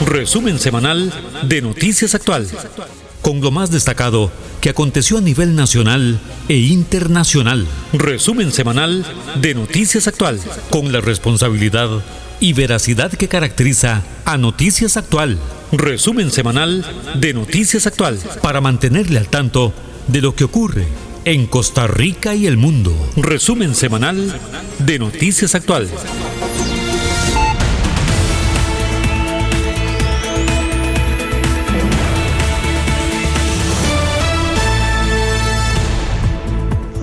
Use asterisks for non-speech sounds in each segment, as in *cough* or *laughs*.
Resumen semanal de Noticias Actual. Con lo más destacado que aconteció a nivel nacional e internacional. Resumen semanal de Noticias Actual. Con la responsabilidad y veracidad que caracteriza a Noticias Actual. Resumen semanal de Noticias Actual. Para mantenerle al tanto de lo que ocurre en Costa Rica y el mundo. Resumen semanal de Noticias Actual.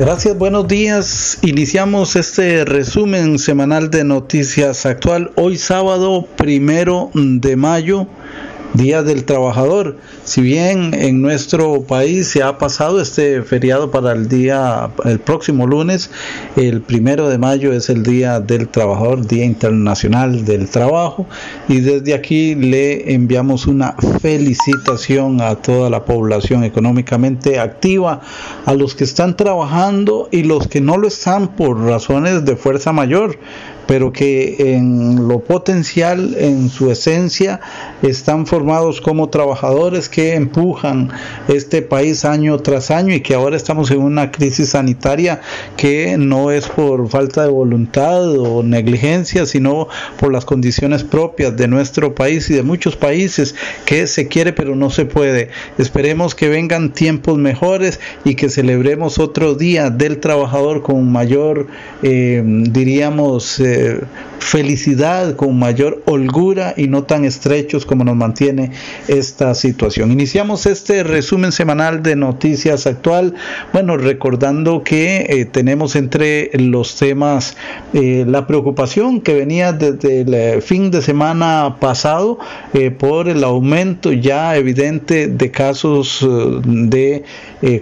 Gracias, buenos días. Iniciamos este resumen semanal de Noticias Actual hoy sábado primero de mayo Día del Trabajador. Si bien en nuestro país se ha pasado este feriado para el día, el próximo lunes, el primero de mayo es el Día del Trabajador, Día Internacional del Trabajo, y desde aquí le enviamos una felicitación a toda la población económicamente activa, a los que están trabajando y los que no lo están por razones de fuerza mayor pero que en lo potencial, en su esencia, están formados como trabajadores que empujan este país año tras año y que ahora estamos en una crisis sanitaria que no es por falta de voluntad o negligencia, sino por las condiciones propias de nuestro país y de muchos países que se quiere pero no se puede. Esperemos que vengan tiempos mejores y que celebremos otro día del trabajador con mayor, eh, diríamos, eh, 呃 felicidad, con mayor holgura y no tan estrechos como nos mantiene esta situación. Iniciamos este resumen semanal de noticias actual, bueno, recordando que eh, tenemos entre los temas eh, la preocupación que venía desde el eh, fin de semana pasado por el aumento ya evidente de casos de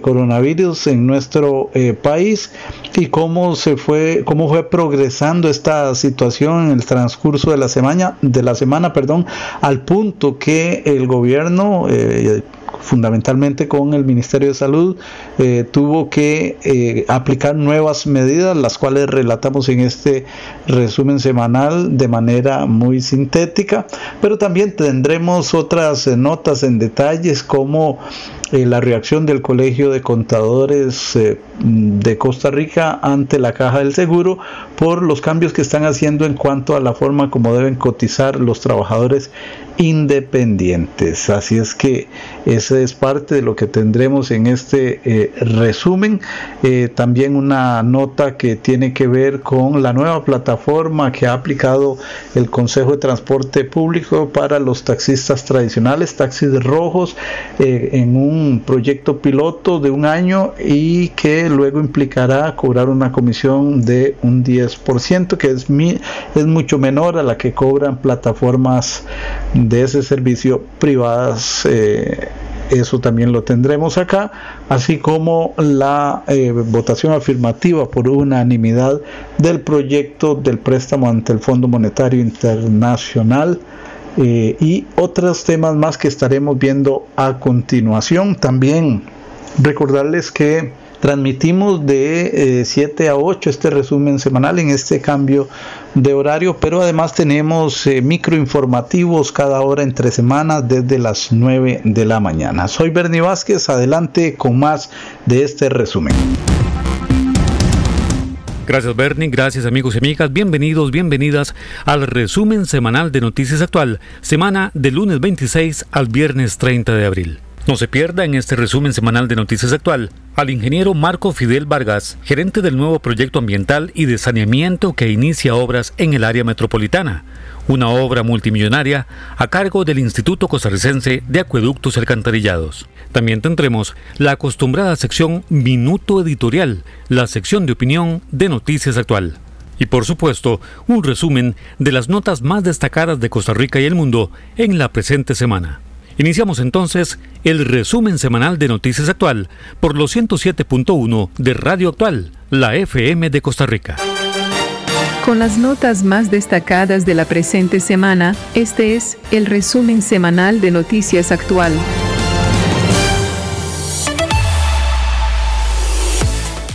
coronavirus en nuestro país y cómo se fue, cómo fue progresando esta situación en el transcurso de la semana, de la semana, perdón, al punto que el gobierno eh, fundamentalmente con el Ministerio de Salud, eh, tuvo que eh, aplicar nuevas medidas, las cuales relatamos en este resumen semanal de manera muy sintética, pero también tendremos otras notas en detalles como la reacción del Colegio de Contadores de Costa Rica ante la Caja del Seguro por los cambios que están haciendo en cuanto a la forma como deben cotizar los trabajadores independientes. Así es que esa es parte de lo que tendremos en este eh, resumen. Eh, también una nota que tiene que ver con la nueva plataforma que ha aplicado el Consejo de Transporte Público para los taxistas tradicionales, taxis rojos, eh, en un proyecto piloto de un año y que luego implicará cobrar una comisión de un 10%, que es, es mucho menor a la que cobran plataformas de ese servicio privadas. Eh, eso también lo tendremos acá, así como la eh, votación afirmativa por unanimidad del proyecto del préstamo ante el Fondo Monetario Internacional eh, y otros temas más que estaremos viendo a continuación. También recordarles que Transmitimos de 7 eh, a 8 este resumen semanal en este cambio de horario, pero además tenemos eh, microinformativos cada hora entre semanas desde las 9 de la mañana. Soy Bernie Vázquez, adelante con más de este resumen. Gracias Bernie, gracias amigos y amigas, bienvenidos, bienvenidas al resumen semanal de Noticias Actual, semana del lunes 26 al viernes 30 de abril. No se pierda en este resumen semanal de Noticias Actual al ingeniero Marco Fidel Vargas, gerente del nuevo proyecto ambiental y de saneamiento que inicia obras en el área metropolitana, una obra multimillonaria a cargo del Instituto Costarricense de Acueductos y Alcantarillados. También tendremos la acostumbrada sección Minuto Editorial, la sección de opinión de Noticias Actual. Y por supuesto, un resumen de las notas más destacadas de Costa Rica y el mundo en la presente semana. Iniciamos entonces el resumen semanal de Noticias Actual por los 107.1 de Radio Actual, la FM de Costa Rica. Con las notas más destacadas de la presente semana, este es el resumen semanal de Noticias Actual.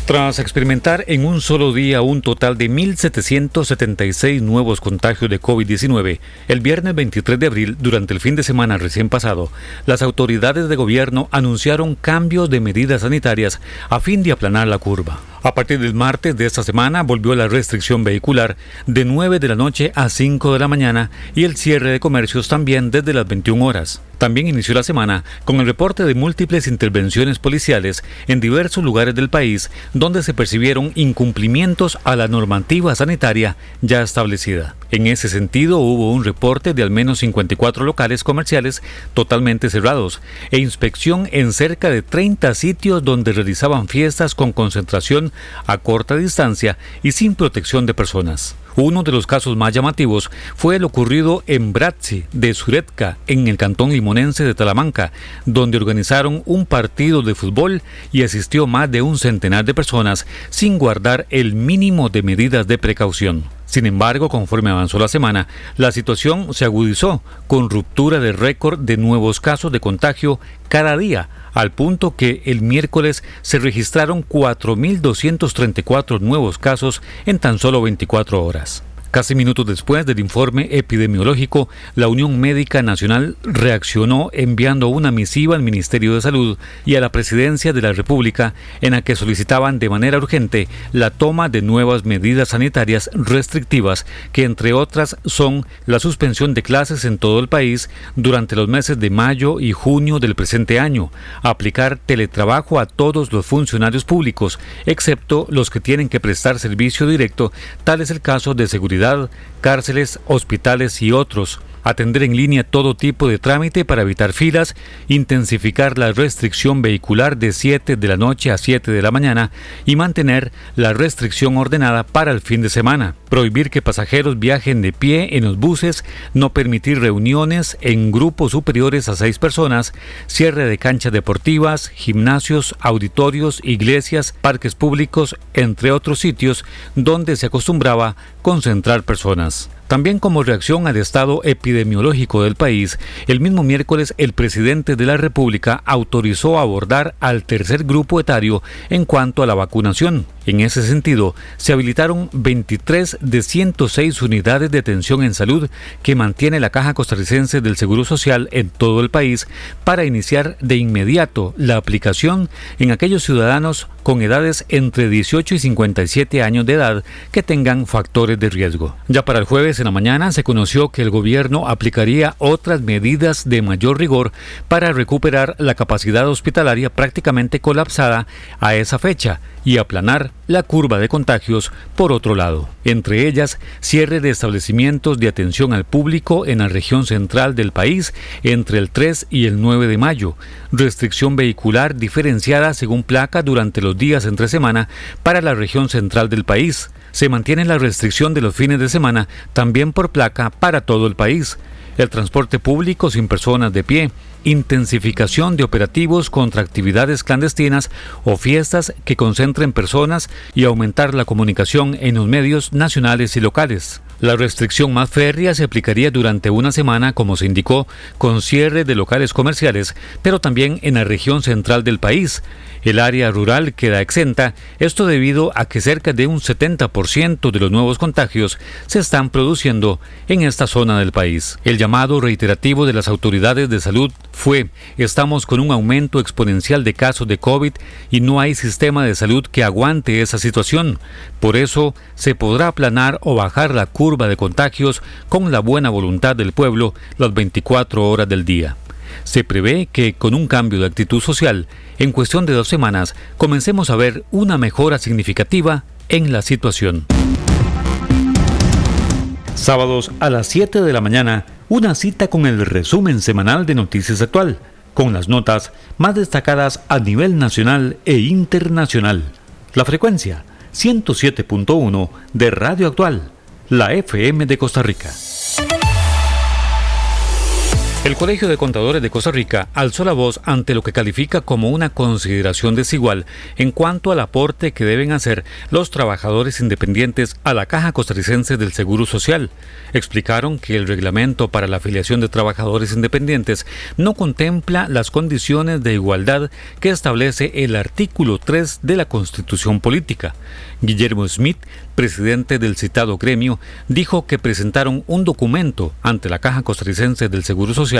Tras experimentar en un solo día un total de 1.776 nuevos contagios de COVID-19, el viernes 23 de abril, durante el fin de semana recién pasado, las autoridades de gobierno anunciaron cambios de medidas sanitarias a fin de aplanar la curva. A partir del martes de esta semana volvió la restricción vehicular de 9 de la noche a 5 de la mañana y el cierre de comercios también desde las 21 horas. También inició la semana con el reporte de múltiples intervenciones policiales en diversos lugares del país donde se percibieron incumplimientos a la normativa sanitaria ya establecida. En ese sentido, hubo un reporte de al menos 54 locales comerciales totalmente cerrados e inspección en cerca de 30 sitios donde realizaban fiestas con concentración a corta distancia y sin protección de personas. Uno de los casos más llamativos fue el ocurrido en Bratzi de Suretka, en el cantón limonense de Talamanca, donde organizaron un partido de fútbol y asistió más de un centenar de personas sin guardar el mínimo de medidas de precaución. Sin embargo, conforme avanzó la semana, la situación se agudizó con ruptura de récord de nuevos casos de contagio cada día, al punto que el miércoles se registraron 4.234 nuevos casos en tan solo 24 horas. Casi minutos después del informe epidemiológico, la Unión Médica Nacional reaccionó enviando una misiva al Ministerio de Salud y a la Presidencia de la República en la que solicitaban de manera urgente la toma de nuevas medidas sanitarias restrictivas que entre otras son la suspensión de clases en todo el país durante los meses de mayo y junio del presente año, aplicar teletrabajo a todos los funcionarios públicos, excepto los que tienen que prestar servicio directo, tal es el caso de seguridad 那是。Cárceles, hospitales y otros atender en línea todo tipo de trámite para evitar filas, intensificar la restricción vehicular de 7 de la noche a 7 de la mañana y mantener la restricción ordenada para el fin de semana, prohibir que pasajeros viajen de pie en los buses, no permitir reuniones en grupos superiores a seis personas, cierre de canchas deportivas, gimnasios, auditorios, iglesias, parques públicos, entre otros sitios donde se acostumbraba concentrar personas. us También como reacción al estado epidemiológico del país, el mismo miércoles el presidente de la República autorizó abordar al tercer grupo etario en cuanto a la vacunación. En ese sentido, se habilitaron 23 de 106 unidades de atención en salud que mantiene la Caja Costarricense del Seguro Social en todo el país para iniciar de inmediato la aplicación en aquellos ciudadanos con edades entre 18 y 57 años de edad que tengan factores de riesgo. Ya para el jueves en la mañana se conoció que el gobierno aplicaría otras medidas de mayor rigor para recuperar la capacidad hospitalaria prácticamente colapsada a esa fecha y aplanar la curva de contagios por otro lado. Entre ellas, cierre de establecimientos de atención al público en la región central del país entre el 3 y el 9 de mayo, restricción vehicular diferenciada según placa durante los días entre semana para la región central del país. Se mantiene la restricción de los fines de semana también por placa para todo el país. El transporte público sin personas de pie, intensificación de operativos contra actividades clandestinas o fiestas que concentren personas y aumentar la comunicación en los medios nacionales y locales. La restricción más férrea se aplicaría durante una semana, como se indicó, con cierre de locales comerciales, pero también en la región central del país. El área rural queda exenta, esto debido a que cerca de un 70% de los nuevos contagios se están produciendo en esta zona del país. El llamado reiterativo de las autoridades de salud fue, estamos con un aumento exponencial de casos de COVID y no hay sistema de salud que aguante esa situación. Por eso, se podrá aplanar o bajar la curva de contagios con la buena voluntad del pueblo las 24 horas del día. Se prevé que con un cambio de actitud social, en cuestión de dos semanas, comencemos a ver una mejora significativa en la situación. Sábados a las 7 de la mañana, una cita con el resumen semanal de Noticias Actual, con las notas más destacadas a nivel nacional e internacional. La frecuencia 107.1 de Radio Actual, la FM de Costa Rica. El Colegio de Contadores de Costa Rica alzó la voz ante lo que califica como una consideración desigual en cuanto al aporte que deben hacer los trabajadores independientes a la Caja Costarricense del Seguro Social. Explicaron que el reglamento para la afiliación de trabajadores independientes no contempla las condiciones de igualdad que establece el artículo 3 de la Constitución Política. Guillermo Smith, presidente del citado gremio, dijo que presentaron un documento ante la Caja Costarricense del Seguro Social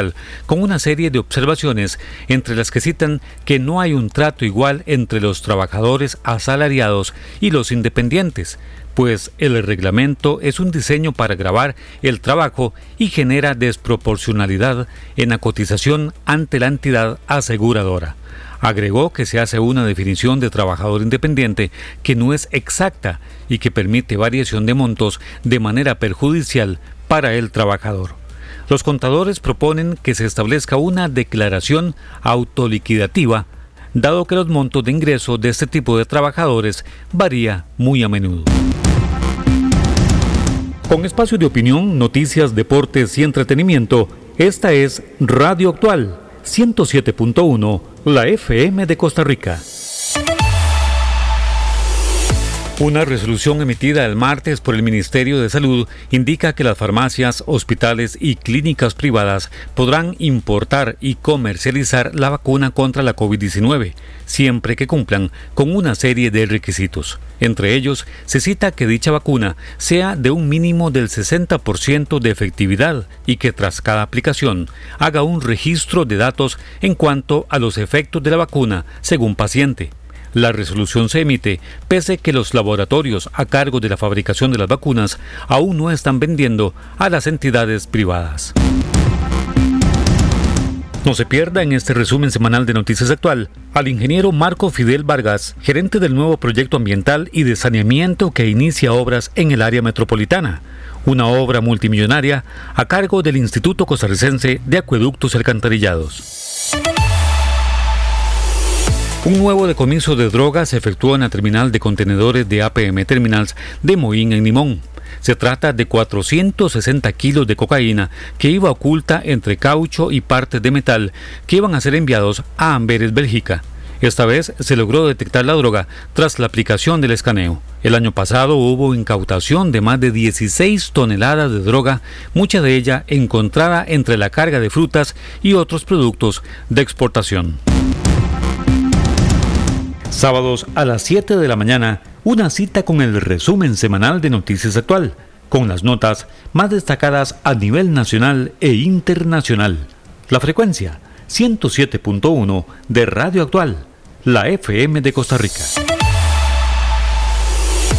con una serie de observaciones, entre las que citan que no hay un trato igual entre los trabajadores asalariados y los independientes, pues el reglamento es un diseño para grabar el trabajo y genera desproporcionalidad en la cotización ante la entidad aseguradora. Agregó que se hace una definición de trabajador independiente que no es exacta y que permite variación de montos de manera perjudicial para el trabajador. Los contadores proponen que se establezca una declaración autoliquidativa, dado que los montos de ingreso de este tipo de trabajadores varía muy a menudo. Con espacio de opinión, noticias, deportes y entretenimiento, esta es Radio Actual 107.1 la FM de Costa Rica. Una resolución emitida el martes por el Ministerio de Salud indica que las farmacias, hospitales y clínicas privadas podrán importar y comercializar la vacuna contra la COVID-19, siempre que cumplan con una serie de requisitos. Entre ellos, se cita que dicha vacuna sea de un mínimo del 60% de efectividad y que tras cada aplicación haga un registro de datos en cuanto a los efectos de la vacuna según paciente. La resolución se emite pese que los laboratorios a cargo de la fabricación de las vacunas aún no están vendiendo a las entidades privadas. No se pierda en este resumen semanal de Noticias Actual al ingeniero Marco Fidel Vargas, gerente del nuevo proyecto ambiental y de saneamiento que inicia obras en el área metropolitana, una obra multimillonaria a cargo del Instituto Costarricense de Acueductos Alcantarillados. Un nuevo decomiso de drogas se efectuó en la terminal de contenedores de APM Terminals de Moín en Limón. Se trata de 460 kilos de cocaína que iba oculta entre caucho y partes de metal que iban a ser enviados a Amberes, Bélgica. Esta vez se logró detectar la droga tras la aplicación del escaneo. El año pasado hubo incautación de más de 16 toneladas de droga, mucha de ella encontrada entre la carga de frutas y otros productos de exportación. Sábados a las 7 de la mañana, una cita con el resumen semanal de Noticias Actual, con las notas más destacadas a nivel nacional e internacional. La frecuencia 107.1 de Radio Actual, la FM de Costa Rica.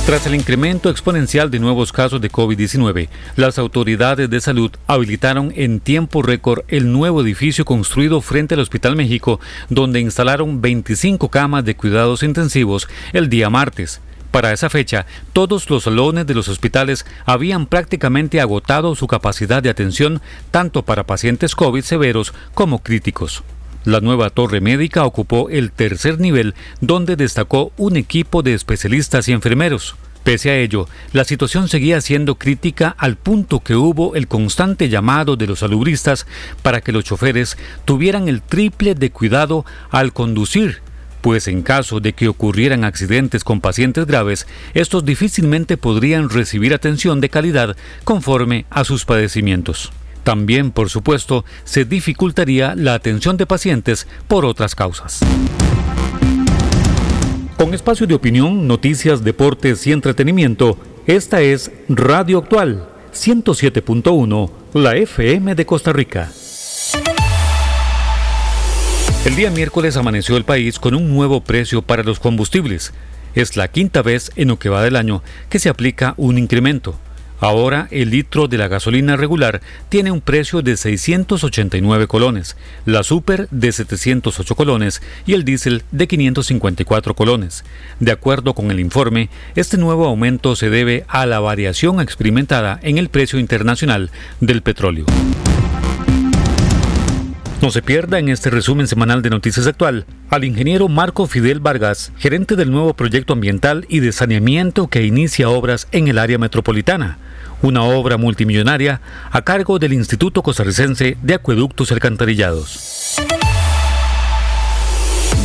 Tras el incremento exponencial de nuevos casos de COVID-19, las autoridades de salud habilitaron en tiempo récord el nuevo edificio construido frente al Hospital México, donde instalaron 25 camas de cuidados intensivos el día martes. Para esa fecha, todos los salones de los hospitales habían prácticamente agotado su capacidad de atención tanto para pacientes COVID severos como críticos. La nueva torre médica ocupó el tercer nivel donde destacó un equipo de especialistas y enfermeros. Pese a ello, la situación seguía siendo crítica al punto que hubo el constante llamado de los salubristas para que los choferes tuvieran el triple de cuidado al conducir, pues en caso de que ocurrieran accidentes con pacientes graves, estos difícilmente podrían recibir atención de calidad conforme a sus padecimientos. También, por supuesto, se dificultaría la atención de pacientes por otras causas. Con espacio de opinión, noticias, deportes y entretenimiento, esta es Radio Actual 107.1, la FM de Costa Rica. El día miércoles amaneció el país con un nuevo precio para los combustibles. Es la quinta vez en lo que va del año que se aplica un incremento. Ahora el litro de la gasolina regular tiene un precio de 689 colones, la super de 708 colones y el diésel de 554 colones. De acuerdo con el informe, este nuevo aumento se debe a la variación experimentada en el precio internacional del petróleo. No se pierda en este resumen semanal de Noticias Actual al ingeniero Marco Fidel Vargas, gerente del nuevo proyecto ambiental y de saneamiento que inicia obras en el área metropolitana una obra multimillonaria a cargo del Instituto Costarricense de Acueductos Alcantarillados.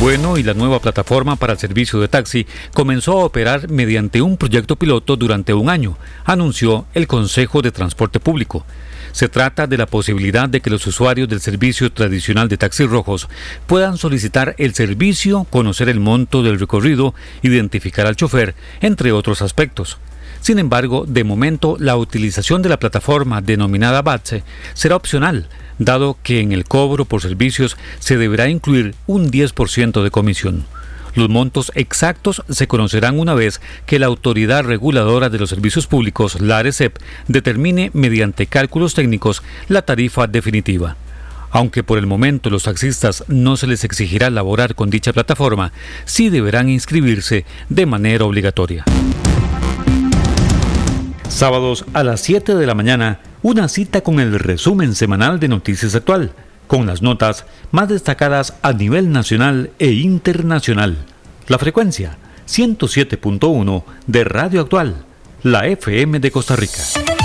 Bueno, y la nueva plataforma para el servicio de taxi comenzó a operar mediante un proyecto piloto durante un año, anunció el Consejo de Transporte Público. Se trata de la posibilidad de que los usuarios del servicio tradicional de taxis rojos puedan solicitar el servicio, conocer el monto del recorrido, identificar al chofer, entre otros aspectos. Sin embargo, de momento la utilización de la plataforma denominada BATSE será opcional, dado que en el cobro por servicios se deberá incluir un 10% de comisión. Los montos exactos se conocerán una vez que la Autoridad Reguladora de los Servicios Públicos, la ARECEP, determine mediante cálculos técnicos la tarifa definitiva. Aunque por el momento los taxistas no se les exigirá laborar con dicha plataforma, sí deberán inscribirse de manera obligatoria. Sábados a las 7 de la mañana, una cita con el resumen semanal de Noticias Actual, con las notas más destacadas a nivel nacional e internacional. La frecuencia 107.1 de Radio Actual, la FM de Costa Rica.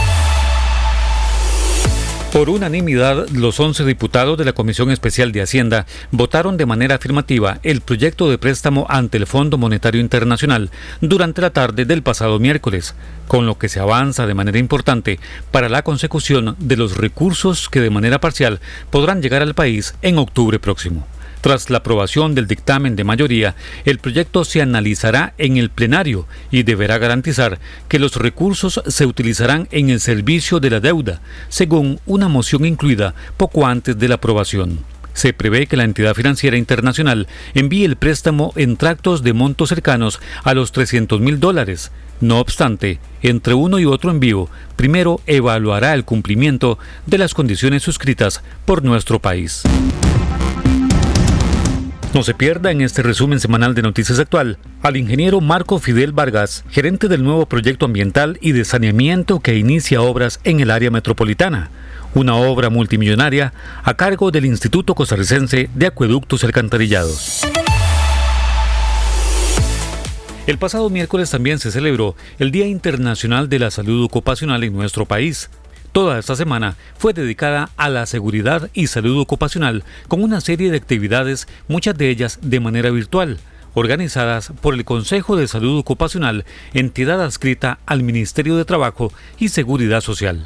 Por unanimidad, los 11 diputados de la Comisión Especial de Hacienda votaron de manera afirmativa el proyecto de préstamo ante el Fondo Monetario Internacional durante la tarde del pasado miércoles, con lo que se avanza de manera importante para la consecución de los recursos que de manera parcial podrán llegar al país en octubre próximo. Tras la aprobación del dictamen de mayoría, el proyecto se analizará en el plenario y deberá garantizar que los recursos se utilizarán en el servicio de la deuda, según una moción incluida poco antes de la aprobación. Se prevé que la entidad financiera internacional envíe el préstamo en tractos de montos cercanos a los 300 mil dólares. No obstante, entre uno y otro envío, primero evaluará el cumplimiento de las condiciones suscritas por nuestro país. No se pierda en este resumen semanal de Noticias Actual al ingeniero Marco Fidel Vargas, gerente del nuevo proyecto ambiental y de saneamiento que inicia obras en el área metropolitana, una obra multimillonaria a cargo del Instituto Costarricense de Acueductos y Alcantarillados. El pasado miércoles también se celebró el Día Internacional de la Salud Ocupacional en nuestro país. Toda esta semana fue dedicada a la seguridad y salud ocupacional con una serie de actividades, muchas de ellas de manera virtual, organizadas por el Consejo de Salud Ocupacional, entidad adscrita al Ministerio de Trabajo y Seguridad Social.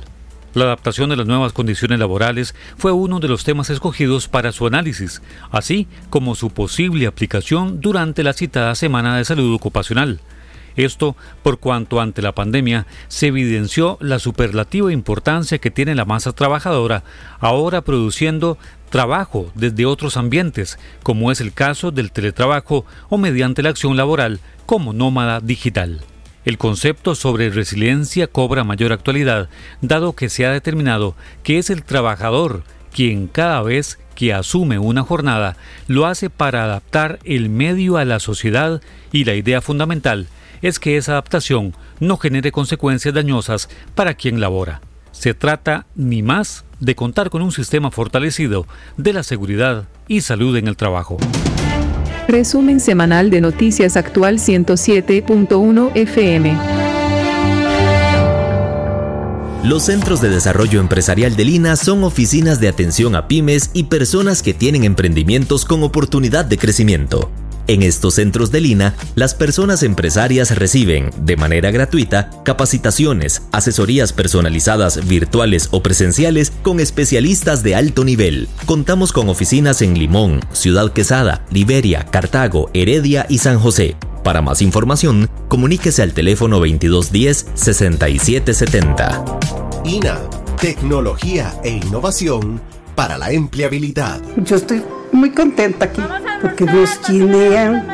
La adaptación de las nuevas condiciones laborales fue uno de los temas escogidos para su análisis, así como su posible aplicación durante la citada Semana de Salud Ocupacional. Esto por cuanto ante la pandemia se evidenció la superlativa importancia que tiene la masa trabajadora ahora produciendo trabajo desde otros ambientes, como es el caso del teletrabajo o mediante la acción laboral como nómada digital. El concepto sobre resiliencia cobra mayor actualidad, dado que se ha determinado que es el trabajador quien cada vez que asume una jornada lo hace para adaptar el medio a la sociedad y la idea fundamental es que esa adaptación no genere consecuencias dañosas para quien labora. Se trata ni más de contar con un sistema fortalecido de la seguridad y salud en el trabajo. Resumen semanal de Noticias Actual 107.1 FM. Los Centros de Desarrollo Empresarial de Lina son oficinas de atención a pymes y personas que tienen emprendimientos con oportunidad de crecimiento. En estos centros de Lina, las personas empresarias reciben, de manera gratuita, capacitaciones, asesorías personalizadas virtuales o presenciales con especialistas de alto nivel. Contamos con oficinas en Limón, Ciudad Quesada, Liberia, Cartago, Heredia y San José. Para más información, comuníquese al teléfono 2210-6770. INA, tecnología e innovación para la empleabilidad. Yo estoy muy contenta aquí porque nos chinean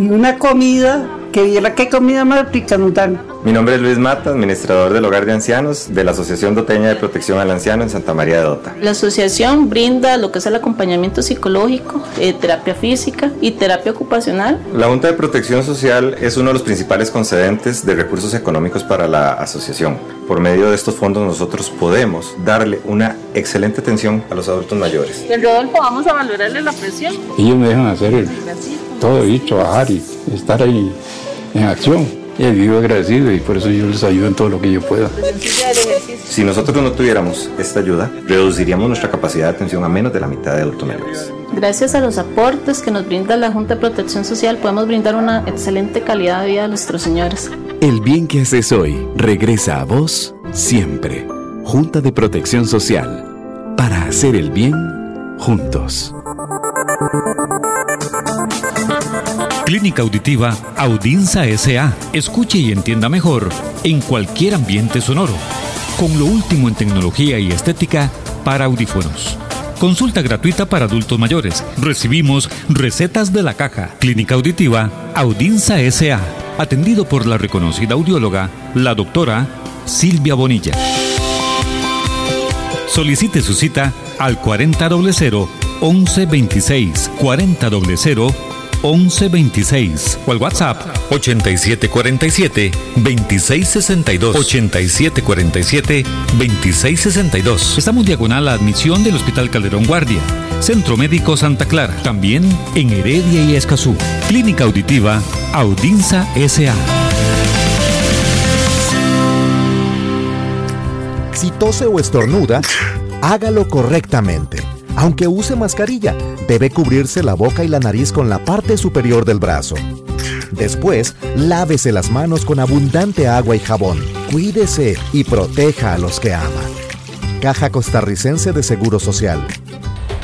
y una comida que viera qué comida más rica nos dan. Mi nombre es Luis Mata, administrador del Hogar de Ancianos de la Asociación Doteña de Protección al Anciano en Santa María de Dota. La asociación brinda lo que es el acompañamiento psicológico, eh, terapia física y terapia ocupacional. La Junta de Protección Social es uno de los principales concedentes de recursos económicos para la asociación. Por medio de estos fondos nosotros podemos darle una excelente atención a los adultos mayores. El Rodolfo, vamos a valorarle la presión. Ellos me dejan hacer todo y trabajar y estar ahí en acción. Y vivo agradecido y por eso yo les ayudo en todo lo que yo pueda. Si nosotros no tuviéramos esta ayuda, reduciríamos nuestra capacidad de atención a menos de la mitad de adultos mayores. Gracias a los aportes que nos brinda la Junta de Protección Social podemos brindar una excelente calidad de vida a nuestros señores. El bien que haces hoy regresa a vos siempre. Junta de Protección Social. Para hacer el bien juntos. Clínica Auditiva Audinza SA. Escuche y entienda mejor en cualquier ambiente sonoro. Con lo último en tecnología y estética para audífonos. Consulta gratuita para adultos mayores. Recibimos recetas de la caja. Clínica Auditiva Audinza SA. Atendido por la reconocida audióloga, la doctora Silvia Bonilla. Solicite su cita al 4000 1126 4000 1126 o al WhatsApp 8747 2662 8747 2662. Estamos diagonal a admisión del Hospital Calderón Guardia, Centro Médico Santa Clara, también en Heredia y Escazú. Clínica Auditiva Audinza SA. Si tose o estornuda, hágalo correctamente. Aunque use mascarilla, debe cubrirse la boca y la nariz con la parte superior del brazo. Después, lávese las manos con abundante agua y jabón. Cuídese y proteja a los que ama. Caja Costarricense de Seguro Social.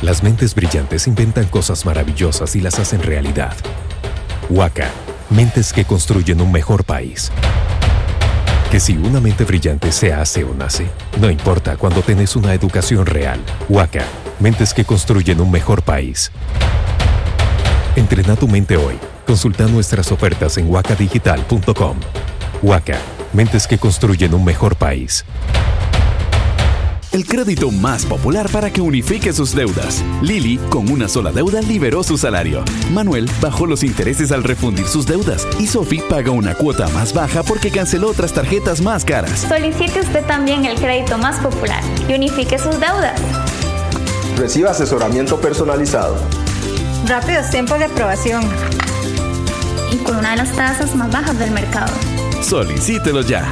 Las mentes brillantes inventan cosas maravillosas y las hacen realidad. Huaca, mentes que construyen un mejor país. Que si una mente brillante se hace o nace, no importa cuando tenés una educación real. Huaca, mentes que construyen un mejor país. Entrena tu mente hoy. Consulta nuestras ofertas en huacadigital.com. Huaca, mentes que construyen un mejor país. El crédito más popular para que unifique sus deudas. Lili, con una sola deuda, liberó su salario. Manuel bajó los intereses al refundir sus deudas. Y Sophie paga una cuota más baja porque canceló otras tarjetas más caras. Solicite usted también el crédito más popular y unifique sus deudas. Reciba asesoramiento personalizado. Rápidos tiempos de aprobación. Y con una de las tasas más bajas del mercado. Solicítelo ya.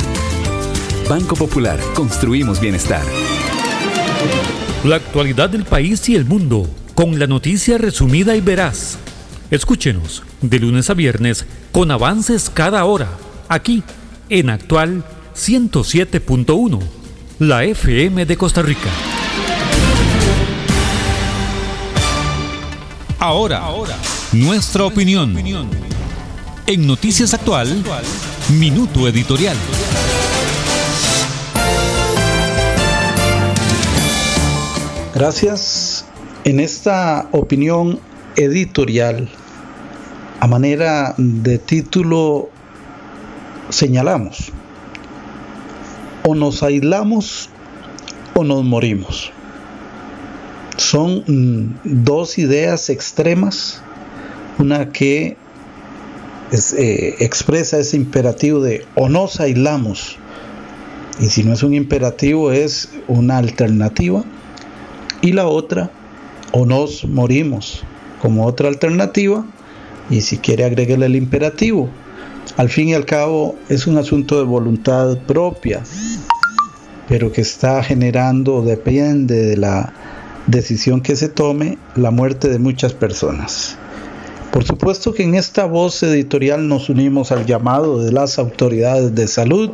Banco Popular, construimos bienestar. La actualidad del país y el mundo, con la noticia resumida y veraz. Escúchenos de lunes a viernes con avances cada hora, aquí en Actual 107.1, la FM de Costa Rica. Ahora, nuestra opinión. En Noticias Actual, Minuto Editorial. Gracias. En esta opinión editorial, a manera de título, señalamos, o nos aislamos o nos morimos. Son mm, dos ideas extremas, una que eh, expresa ese imperativo de o nos aislamos, y si no es un imperativo es una alternativa, y la otra, o nos morimos como otra alternativa, y si quiere agregarle el imperativo. Al fin y al cabo es un asunto de voluntad propia, pero que está generando, depende de la decisión que se tome, la muerte de muchas personas. Por supuesto que en esta voz editorial nos unimos al llamado de las autoridades de salud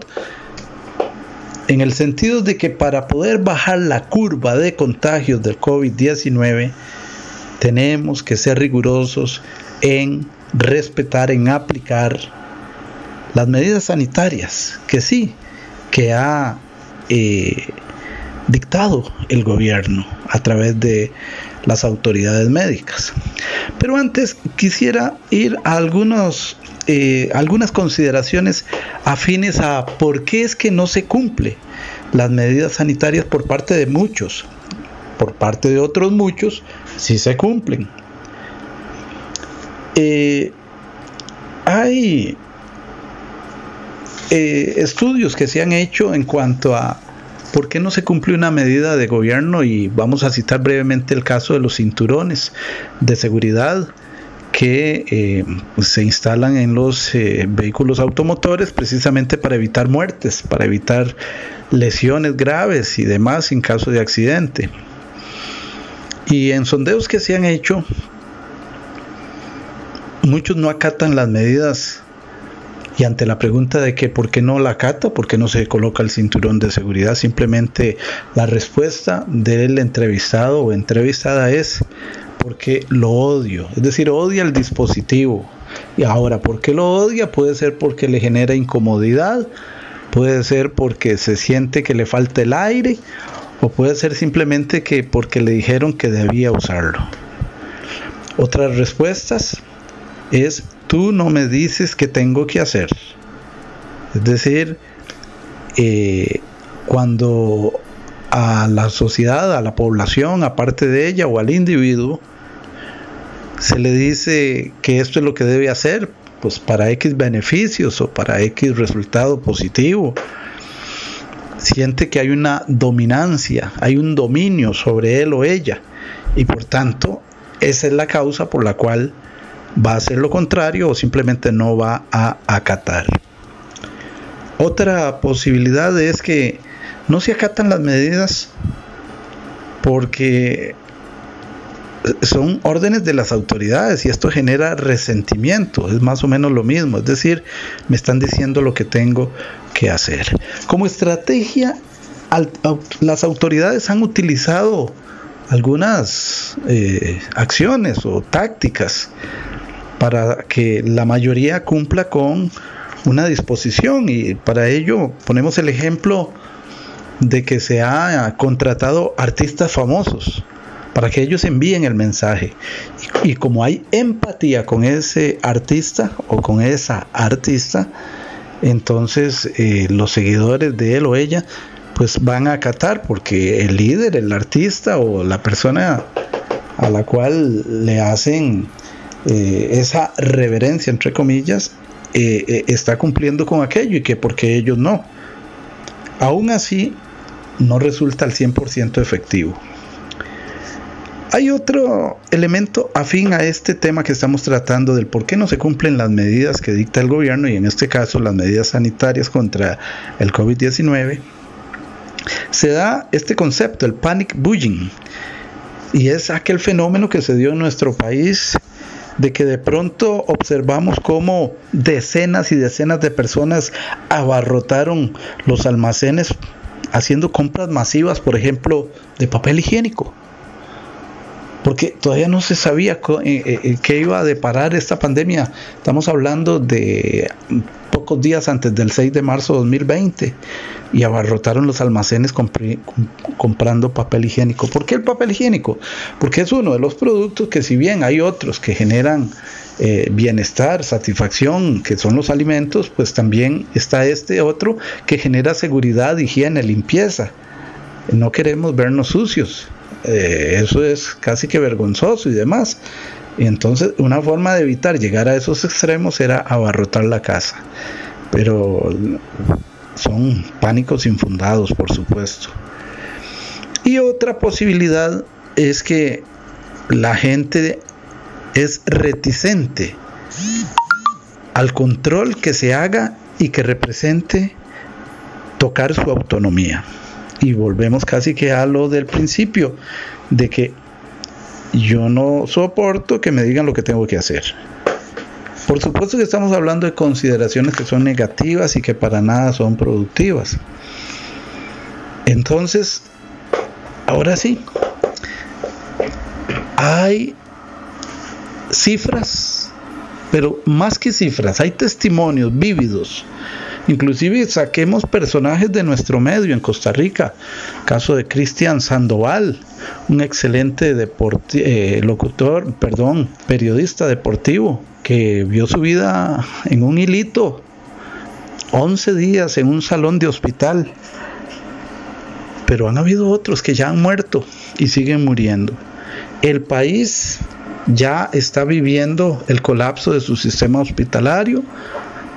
en el sentido de que para poder bajar la curva de contagios del COVID-19 tenemos que ser rigurosos en respetar, en aplicar las medidas sanitarias que sí, que ha eh, dictado el gobierno a través de las autoridades médicas. Pero antes quisiera ir a algunos eh, algunas consideraciones afines a por qué es que no se cumple las medidas sanitarias por parte de muchos. Por parte de otros muchos, sí se cumplen. Eh, hay eh, estudios que se han hecho en cuanto a por qué no se cumple una medida de gobierno y vamos a citar brevemente el caso de los cinturones de seguridad que eh, se instalan en los eh, vehículos automotores precisamente para evitar muertes, para evitar lesiones graves y demás en caso de accidente. Y en sondeos que se han hecho, muchos no acatan las medidas y ante la pregunta de que por qué no la acata, por qué no se coloca el cinturón de seguridad, simplemente la respuesta del entrevistado o entrevistada es porque lo odio, es decir, odia el dispositivo. Y ahora, ¿por qué lo odia? Puede ser porque le genera incomodidad, puede ser porque se siente que le falta el aire, o puede ser simplemente que porque le dijeron que debía usarlo. Otras respuestas es tú no me dices qué tengo que hacer. Es decir, eh, cuando a la sociedad, a la población, aparte de ella o al individuo, se le dice que esto es lo que debe hacer, pues para X beneficios o para X resultado positivo. Siente que hay una dominancia, hay un dominio sobre él o ella y por tanto esa es la causa por la cual va a hacer lo contrario o simplemente no va a acatar. Otra posibilidad es que no se acatan las medidas porque son órdenes de las autoridades y esto genera resentimiento, es más o menos lo mismo, es decir, me están diciendo lo que tengo que hacer. Como estrategia, las autoridades han utilizado algunas eh, acciones o tácticas para que la mayoría cumpla con una disposición y para ello ponemos el ejemplo de que se ha contratado artistas famosos para que ellos envíen el mensaje. Y, como hay empatía con ese artista o con esa artista, entonces eh, los seguidores de él o ella pues van a acatar porque el líder, el artista o la persona a la cual le hacen eh, esa reverencia, entre comillas, eh, está cumpliendo con aquello y que porque ellos no. Aún así, no resulta al 100% efectivo. Hay otro elemento afín a este tema que estamos tratando del por qué no se cumplen las medidas que dicta el gobierno y en este caso las medidas sanitarias contra el COVID-19. Se da este concepto, el panic buying, y es aquel fenómeno que se dio en nuestro país de que de pronto observamos cómo decenas y decenas de personas abarrotaron los almacenes haciendo compras masivas, por ejemplo, de papel higiénico porque todavía no se sabía eh, eh, eh, qué iba a deparar esta pandemia. Estamos hablando de pocos días antes del 6 de marzo de 2020 y abarrotaron los almacenes comprando papel higiénico. ¿Por qué el papel higiénico? Porque es uno de los productos que si bien hay otros que generan bienestar, satisfacción, que son los alimentos, pues también está este otro que genera seguridad, higiene, limpieza. No queremos vernos sucios. Eh, eso es casi que vergonzoso y demás. Y entonces una forma de evitar llegar a esos extremos era abarrotar la casa. Pero son pánicos infundados, por supuesto. Y otra posibilidad es que la gente es reticente al control que se haga y que represente tocar su autonomía y volvemos casi que a lo del principio, de que yo no soporto que me digan lo que tengo que hacer. Por supuesto que estamos hablando de consideraciones que son negativas y que para nada son productivas. Entonces, ahora sí, hay cifras, pero más que cifras, hay testimonios vívidos Inclusive saquemos personajes de nuestro medio en Costa Rica. Caso de Cristian Sandoval, un excelente eh, locutor, perdón, periodista deportivo que vio su vida en un hilito, 11 días en un salón de hospital. Pero han habido otros que ya han muerto y siguen muriendo. El país ya está viviendo el colapso de su sistema hospitalario,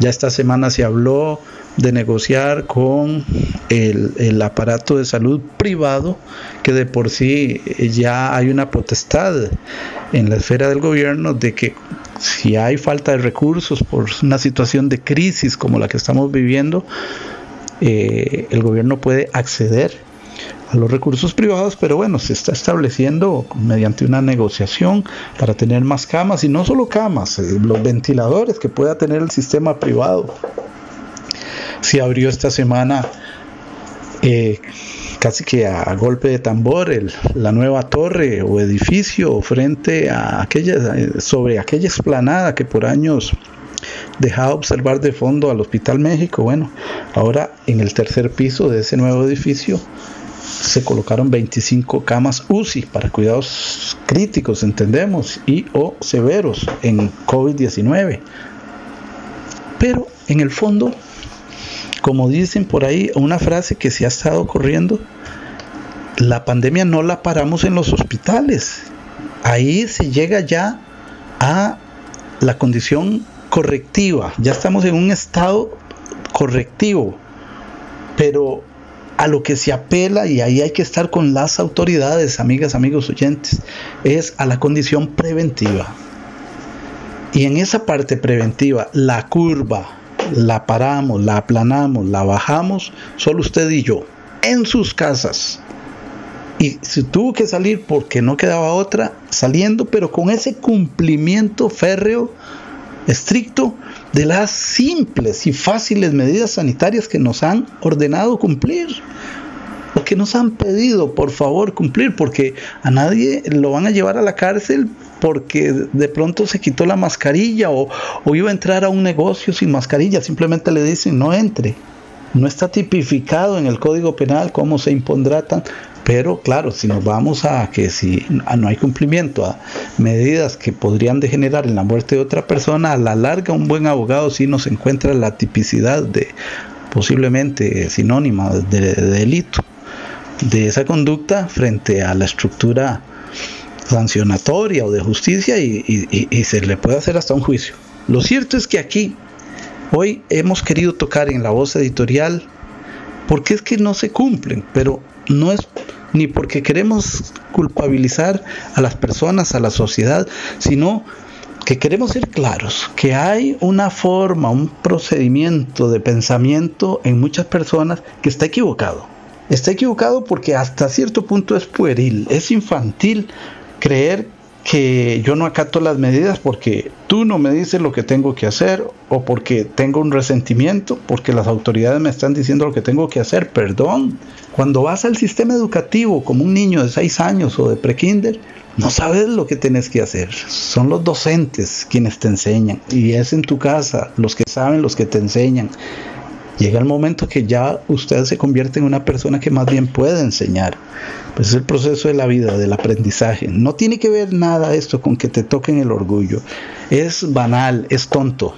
ya esta semana se habló de negociar con el, aparato de salud privado, que de por sí ya hay una potestad en la esfera del gobierno de que Si hay falta de recursos por una situación de crisis como la que estamos viviendo, eh, el gobierno puede acceder a los recursos privados, pero bueno, se está estableciendo mediante una negociación para tener más camas y no solo camas, eh, los ventiladores que pueda tener el sistema privado. Se abrió esta semana eh, casi que a golpe de tambor la nueva torre o edificio frente a aquella, eh, sobre aquella explanada que por años dejaba observar de fondo al Hospital México. Bueno, ahora en el tercer piso de ese nuevo edificio se colocaron 25 camas UCI para cuidados críticos, entendemos, y o severos en COVID-19. Pero en el fondo como dicen por ahí, una frase que se ha estado corriendo, la pandemia no la paramos en los hospitales. Ahí se llega ya a la condición correctiva, ya estamos en un estado correctivo, pero a lo que se apela, y ahí hay que estar con las autoridades, amigas, amigos oyentes, es a la condición preventiva. Y en esa parte preventiva, la curva la paramos, la aplanamos, la bajamos, solo usted y yo, en sus casas. Y si tuvo que salir porque no quedaba otra, saliendo, pero con ese cumplimiento férreo, estricto, de las simples y fáciles medidas sanitarias que nos han ordenado cumplir. O que nos han pedido, por favor, cumplir, porque a nadie lo van a llevar a la cárcel porque de pronto se quitó la mascarilla o, iba a entrar a un negocio sin mascarilla, simplemente le dicen no entre. No está tipificado en el Código Penal cómo se impondrá tan, pero claro, si nos vamos a que si no hay cumplimiento a medidas que podrían degenerar en la muerte de otra persona, a la larga un buen abogado sí nos encuentra la tipicidad de posiblemente sinónima de delito de esa conducta frente a la estructura sancionatoria o de justicia y, se le puede hacer hasta un juicio. Lo cierto es que aquí hoy hemos querido tocar en la voz editorial porque es que no se cumplen, pero no es ni porque queremos culpabilizar a las personas, a la sociedad, sino que queremos ser claros, que hay una forma, un procedimiento de pensamiento en muchas personas que está equivocado. Está equivocado porque hasta cierto punto es pueril, es infantil creer que yo no acato las medidas porque tú no me dices lo que tengo que hacer o porque tengo un resentimiento, porque las autoridades me están diciendo lo que tengo que hacer. Perdón, cuando vas al sistema educativo como un niño de 6 años o de prekinder, no sabes lo que tienes que hacer. Son los docentes quienes te enseñan y es en tu casa los que saben los que te enseñan. Llega el momento que ya usted se convierte en una persona que más bien puede enseñar. Pues es el proceso de la vida, del aprendizaje. No tiene que ver nada esto con que te toquen el orgullo. Es banal, es tonto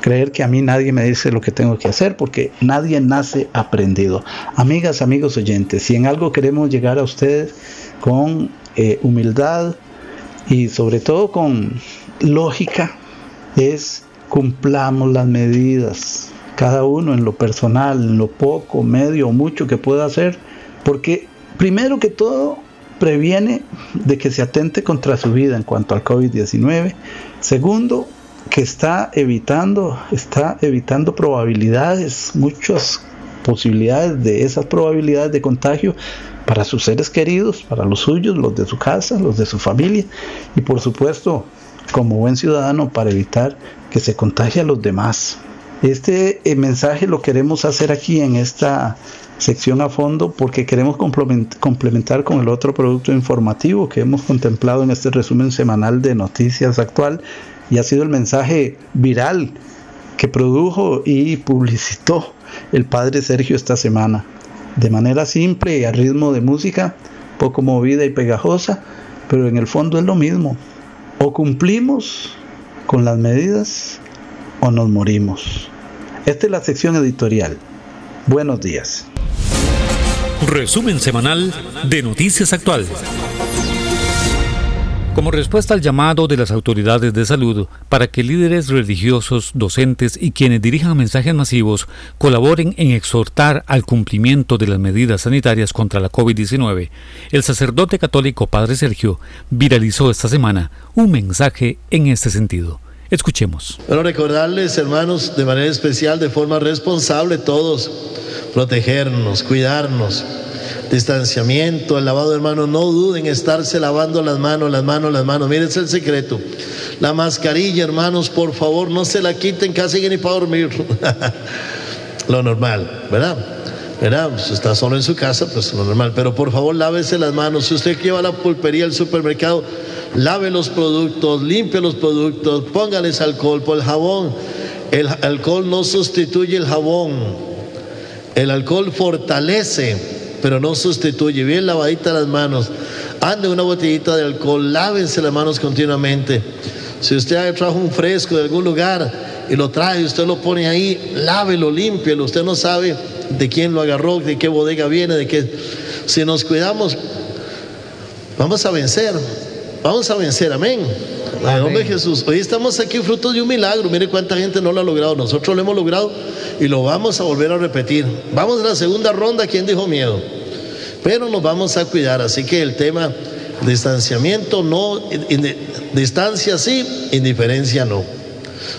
creer que a mí nadie me dice lo que tengo que hacer porque nadie nace aprendido. Amigas, amigos oyentes, si en algo queremos llegar a ustedes con eh, humildad y sobre todo con lógica, es cumplamos las medidas cada uno en lo personal, en lo poco, medio o mucho que pueda hacer, porque primero que todo previene de que se atente contra su vida en cuanto al COVID-19. Segundo, que está evitando, está evitando probabilidades, muchas posibilidades de esas probabilidades de contagio para sus seres queridos, para los suyos, los de su casa, los de su familia y por supuesto como buen ciudadano para evitar que se contagie a los demás. Este eh, mensaje lo queremos hacer aquí en esta sección a fondo porque queremos complementar con el otro producto informativo que hemos contemplado en este resumen semanal de noticias actual y ha sido el mensaje viral que produjo y publicitó el padre Sergio esta semana. De manera simple y a ritmo de música, poco movida y pegajosa, pero en el fondo es lo mismo. O cumplimos con las medidas o nos morimos. Esta es la sección editorial. Buenos días. Resumen semanal de Noticias Actuales. Como respuesta al llamado de las autoridades de salud para que líderes religiosos, docentes y quienes dirijan mensajes masivos colaboren en exhortar al cumplimiento de las medidas sanitarias contra la COVID-19, el sacerdote católico Padre Sergio viralizó esta semana un mensaje en este sentido. Escuchemos. Bueno, recordarles, hermanos, de manera especial, de forma responsable, todos, protegernos, cuidarnos distanciamiento, el lavado de manos, no duden en estarse lavando las manos, las manos, las manos. Miren, es el secreto. La mascarilla, hermanos, por favor, no se la quiten casi ni para dormir. *laughs* lo normal, ¿verdad? ¿verdad? Si está solo en su casa, pues lo normal. Pero por favor, lávese las manos. Si usted lleva la pulpería al supermercado, lave los productos, limpie los productos, póngales alcohol, por el jabón. El alcohol no sustituye el jabón. El alcohol fortalece pero no sustituye. Bien lavadita las manos. Ande una botellita de alcohol, lávense las manos continuamente. Si usted trajo un fresco de algún lugar y lo trae, usted lo pone ahí, lávelo, límpielo. Usted no sabe de quién lo agarró, de qué bodega viene, de qué. Si nos cuidamos, vamos a vencer. Vamos a vencer, amén. En nombre de Jesús. Hoy estamos aquí fruto de un milagro. Mire cuánta gente no lo ha logrado. Nosotros lo hemos logrado y lo vamos a volver a repetir. Vamos a la segunda ronda. ¿Quién dijo miedo? Pero nos vamos a cuidar. Así que el tema distanciamiento no, distancia sí, indiferencia no.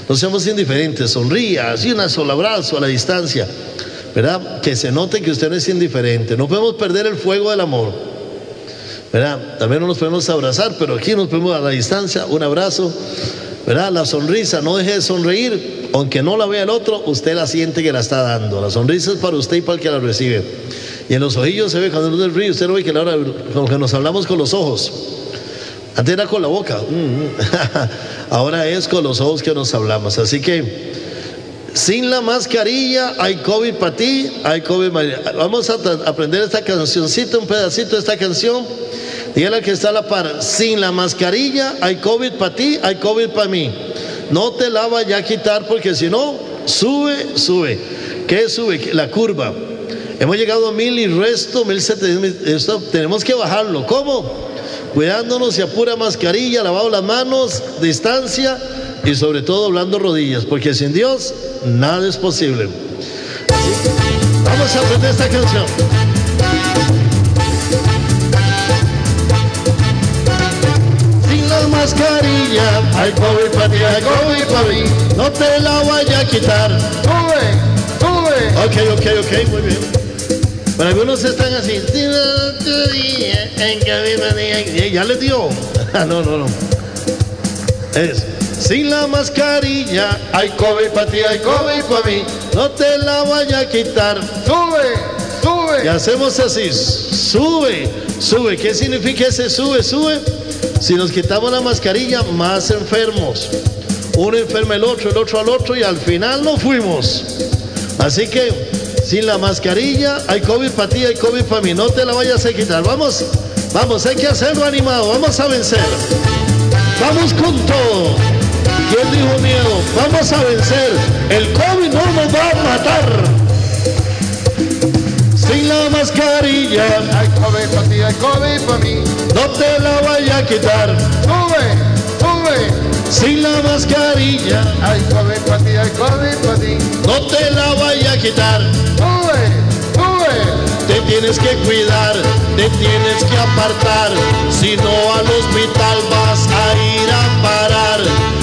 No seamos indiferentes, sonría, así un solo abrazo a la distancia, ¿verdad? Que se note que usted no es indiferente. No podemos perder el fuego del amor. ¿Verdad? También no nos podemos abrazar, pero aquí nos podemos a la distancia, un abrazo, ¿verdad? La sonrisa, no deje de sonreír, aunque no la vea el otro, usted la siente que la está dando. La sonrisa es para usted y para el que la recibe. Y en los ojillos se ve cuando uno ríe, usted no ve que, la hora, como que nos hablamos con los ojos. Antes era con la boca, *laughs* ahora es con los ojos que nos hablamos. Así que sin la mascarilla hay COVID para ti, hay COVID para... Vamos a aprender esta cancioncita, un pedacito de esta canción. Dígale que está a la par. Sin la mascarilla hay COVID para ti, hay COVID para mí. No te la vaya a quitar porque si no, sube, sube. ¿Qué sube? La curva. Hemos llegado a mil y resto, mil setecientos. Tenemos que bajarlo. ¿Cómo? Cuidándonos y a pura mascarilla, lavado las manos, distancia y sobre todo hablando rodillas, porque sin Dios nada es posible. vamos a aprender esta canción. Sin la mascarilla, hay COVID para ti, hay COVID para mí, no te la vaya a quitar. Sube, sube. Ok, ok, ok, muy bien. Para algunos están así, ya les dio. *laughs* no, no, no. Es. Sin la mascarilla, hay COVID para ti, hay COVID para mí. No te la vaya a quitar. Sube, sube. Y hacemos así, sube, sube. ¿Qué significa ese sube, sube? Si nos quitamos la mascarilla, más enfermos. Uno enferma el otro, el otro al otro y al final no fuimos. Así que sin la mascarilla hay COVID para ti, hay COVID para mí. No te la vayas a quitar. Vamos, vamos, hay que hacerlo animado. Vamos a vencer. Vamos con todo. ¿Quién dijo miedo? Vamos a vencer. El COVID no nos va a matar. Sin la mascarilla. Hay COVID para ti, hay COVID para mí. No te la vaya a quitar. Sube, sube. Sin la mascarilla. Hay COVID para ti, hay COVID para ti. No te la vaya a quitar. Sube, sube. Te tienes que cuidar, te tienes que apartar. Si no al hospital vas a ir a parar y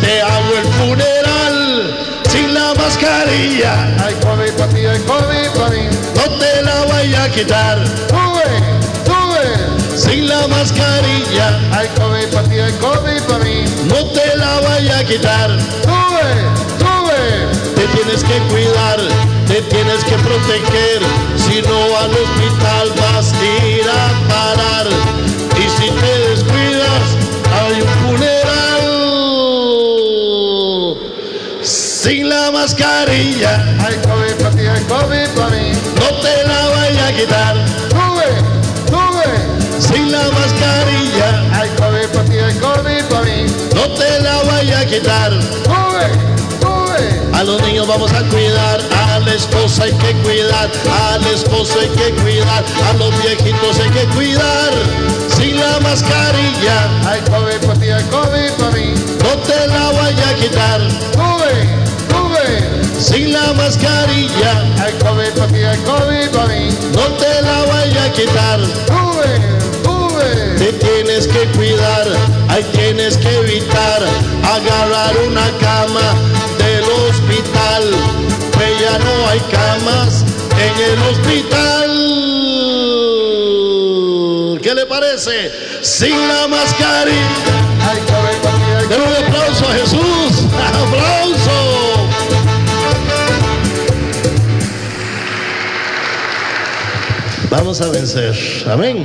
te hago el funeral sin la mascarilla. Hay COVID para ti, hay COVID para mí. No te la vaya a quitar. Sube, sube. Sin la mascarilla. Hay COVID para ti, hay COVID para mí. No te la vaya a quitar. Sube, sube. Te tienes que cuidar, te tienes que proteger. Si no al hospital vas a ir a parar. Y si te descuidas, hay un funeral sin la mascarilla. Hay COVID para ti, hay COVID para mí. No te la vaya a quitar. Sube, sube. Sin la mascarilla. Hay COVID para ti, hay COVID para mí. No te la vaya a quitar. Sube. A los niños vamos a cuidar, a la esposa hay que cuidar, al esposo hay que cuidar, a los viejitos hay que cuidar. Sin la mascarilla. Hay COVID para ti, hay COVID para mí. No te la vaya a quitar mascarilla. Hay COVID para ti, hay COVID para mí. No te la vaya a quitar. Sube, sube. Te tienes que cuidar, ahí tienes que evitar agarrar una cama del hospital. Que ya no hay camas en el hospital. ¿Qué le parece? Sin la mascarilla. Hay COVID para ti, hay Den un aplauso a Jesús. Vamos a vencer. Amén.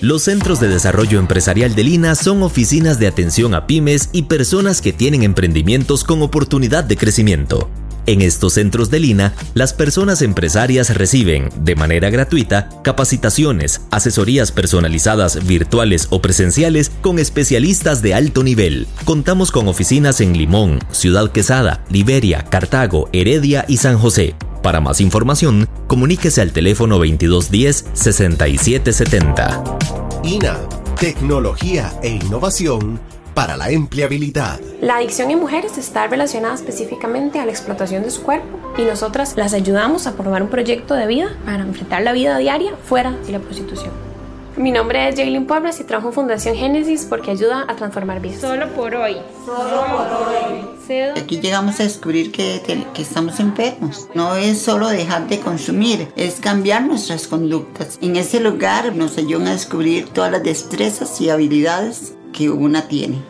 Los Centros de Desarrollo Empresarial de Lina son oficinas de atención a pymes y personas que tienen emprendimientos con oportunidad de crecimiento. En estos centros de Lina, las personas empresarias reciben, de manera gratuita, capacitaciones, asesorías personalizadas virtuales o presenciales con especialistas de alto nivel. Contamos con oficinas en Limón, Ciudad Quesada, Liberia, Cartago, Heredia y San José. Para más información, comuníquese al teléfono 2210-6770. INA, tecnología e innovación para la empleabilidad. La adicción en mujeres está relacionada específicamente a la explotación de su cuerpo y nosotras las ayudamos a formar un proyecto de vida para enfrentar la vida diaria fuera de la prostitución. Mi nombre es Jaylin Pueblas y trabajo en Fundación Génesis porque ayuda a transformar vidas. Solo por hoy. Solo por hoy. Aquí llegamos a descubrir que, que estamos enfermos. No es solo dejar de consumir, es cambiar nuestras conductas. En ese lugar nos ayudan a descubrir todas las destrezas y habilidades que una tiene.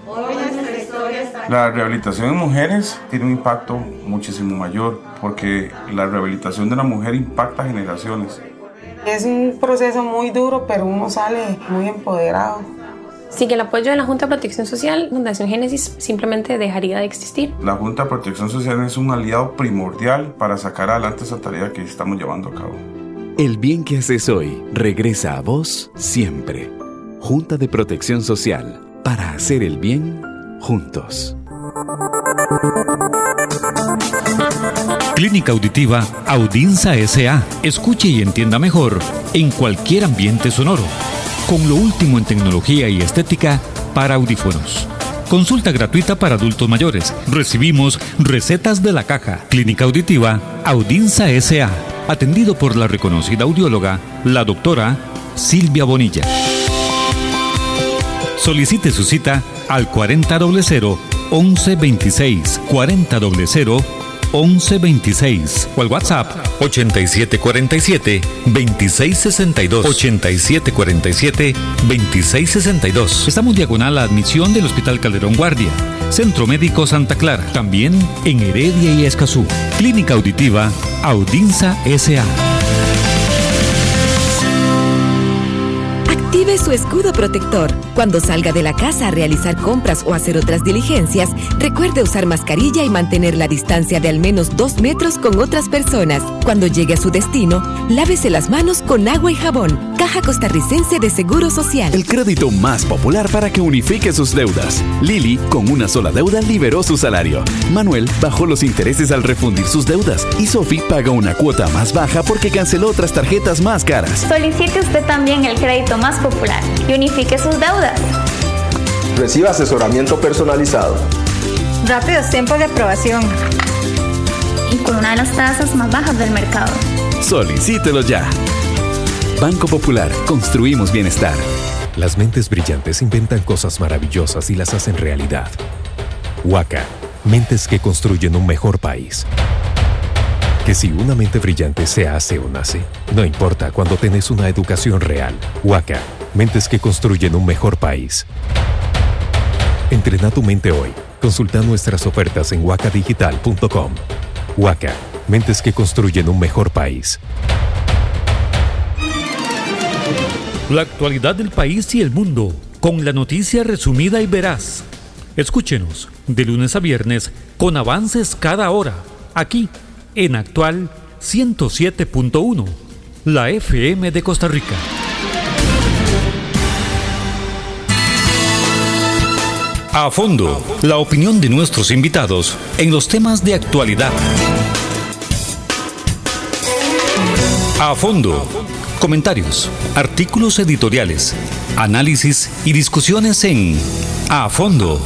La rehabilitación en mujeres tiene un impacto muchísimo mayor porque la rehabilitación de la mujer impacta generaciones. Es un proceso muy duro, pero uno sale muy empoderado. Sin el apoyo de la Junta de Protección Social, Fundación Génesis simplemente dejaría de existir. La Junta de Protección Social es un aliado primordial para sacar adelante esa tarea que estamos llevando a cabo. El bien que haces hoy regresa a vos siempre. Junta de Protección Social, para hacer el bien juntos. Clínica Auditiva Audinza SA. Escuche y entienda mejor en cualquier ambiente sonoro. Con lo último en tecnología y estética para audífonos. Consulta gratuita para adultos mayores. Recibimos recetas de la caja. Clínica Auditiva Audinza SA. Atendido por la reconocida audióloga, la doctora Silvia Bonilla. Solicite su cita al 4000 1126 4000 1126 o al WhatsApp 8747 2662 8747 2662. Estamos diagonal a admisión del Hospital Calderón Guardia, Centro Médico Santa Clara, también en Heredia y Escazú. Clínica Auditiva Audinza SA. Su escudo protector. Cuando salga de la casa a realizar compras o hacer otras diligencias, recuerde usar mascarilla y mantener la distancia de al menos dos metros con otras personas. Cuando llegue a su destino, lávese las manos con agua y jabón. Caja Costarricense de Seguro Social. El crédito más popular para que unifique sus deudas. Lili, con una sola deuda, liberó su salario. Manuel bajó los intereses al refundir sus deudas. Y Sophie paga una cuota más baja porque canceló otras tarjetas más caras. Solicite usted también el crédito más popular y unifique sus deudas. Reciba asesoramiento personalizado. Rápidos tiempos de aprobación. Y con una de las tasas más bajas del mercado. Solicítelo ya. Banco Popular, construimos bienestar. Las mentes brillantes inventan cosas maravillosas y las hacen realidad. Huaca, mentes que construyen un mejor país. Que si una mente brillante se hace o nace, no importa cuando tenés una educación real. Huaca, mentes que construyen un mejor país. Entrena tu mente hoy. Consulta nuestras ofertas en huacadigital.com. Huaca, mentes que construyen un mejor país. La actualidad del país y el mundo, con la noticia resumida y veraz. Escúchenos de lunes a viernes con avances cada hora, aquí en Actual 107.1, la FM de Costa Rica. A fondo, la opinión de nuestros invitados en los temas de actualidad. A fondo, comentarios, artículos editoriales, análisis y discusiones en A fondo.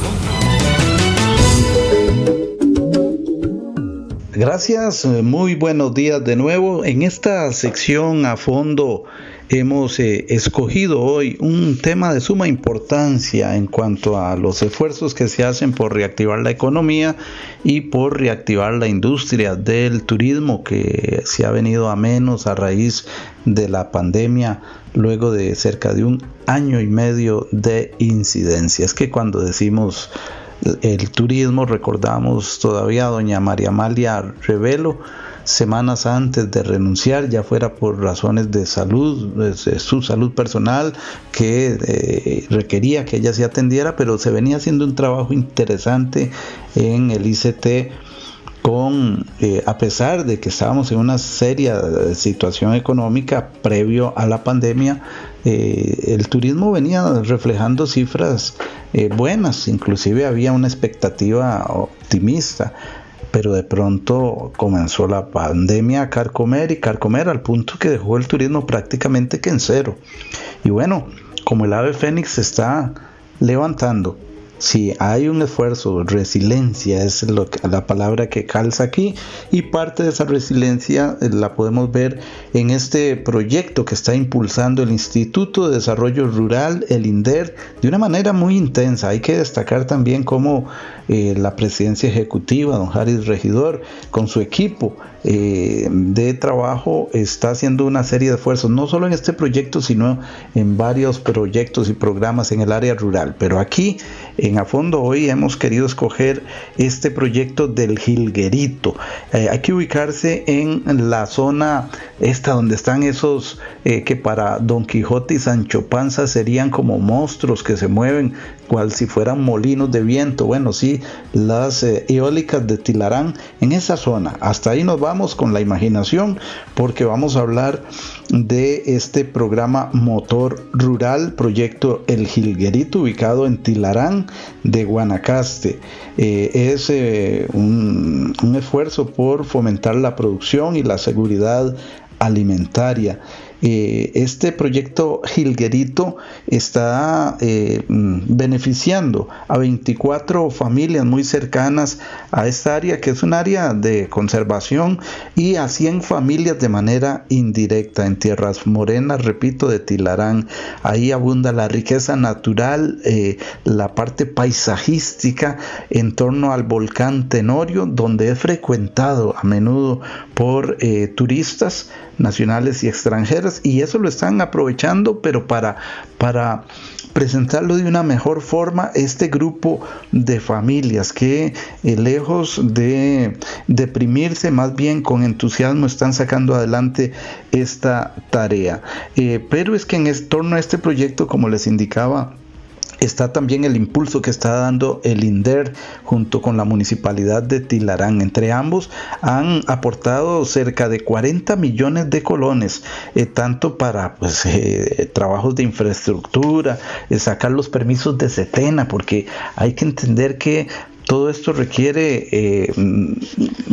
Gracias, muy buenos días de nuevo. En esta sección a fondo hemos eh, escogido hoy un tema de suma importancia en cuanto a los esfuerzos que se hacen por reactivar la economía y por reactivar la industria del turismo que se ha venido a menos a raíz de la pandemia luego de cerca de un año y medio de incidencia. Es que cuando decimos el turismo recordamos todavía a doña María Amalia Revelo, semanas antes de renunciar, ya fuera por razones de salud, su salud personal, que eh, requería que ella se atendiera, pero se venía haciendo un trabajo interesante en el ICT con, eh, a pesar de que estábamos en una seria situación económica previo a la pandemia, eh, el turismo venía reflejando cifras buenas, inclusive había una expectativa optimista pero de pronto comenzó la pandemia a carcomer y carcomer al punto que dejó el turismo prácticamente que en cero. Y bueno, como el ave fénix se está levantando, si hay un esfuerzo, resiliencia es la palabra que calza aquí y parte de esa resiliencia eh, la podemos ver en este proyecto que está impulsando el Instituto de Desarrollo Rural, el INDER, de una manera muy intensa. Hay que destacar también cómo eh, la presidencia ejecutiva, don Haris Regidor, con su equipo, eh, de trabajo está haciendo una serie de esfuerzos, no solo en este proyecto, sino en varios proyectos y programas en el área rural. Pero aquí, en a fondo, hoy hemos querido escoger este proyecto del Gilguerito. Eh, hay que ubicarse en la zona esta donde están esos eh, que para Don Quijote y Sancho Panza serían como monstruos que se mueven cual si fueran molinos de viento. Bueno, sí, las eólicas de Tilarán en esa zona. Hasta ahí nos vamos con la imaginación porque vamos a hablar de este programa Motor Rural, proyecto El Gilguerito, ubicado en Tilarán de Guanacaste. Eh, es eh, un, un esfuerzo por fomentar la producción y la seguridad alimentaria. Eh, este proyecto Gilguerito está eh, mm, beneficiando a 24 familias muy cercanas a esta área, que es un área de conservación, y a 100 familias de manera indirecta en tierras morenas, repito, de Tilarán. Ahí abunda la riqueza natural, eh, la parte paisajística en torno al volcán Tenorio, donde es frecuentado a menudo por turistas nacionales y extranjeras y eso lo están aprovechando pero para, para presentarlo de una mejor forma este grupo de familias que eh, lejos de deprimirse más bien con entusiasmo están sacando adelante esta tarea. Eh, pero es que en torno a este proyecto como les indicaba está también el impulso que está dando el INDER junto con la municipalidad de Tilarán. Entre ambos han aportado cerca de 40 millones de colones, eh, tanto para pues, eh, trabajos de infraestructura, eh, sacar los permisos de setena, porque hay que entender que todo esto requiere eh,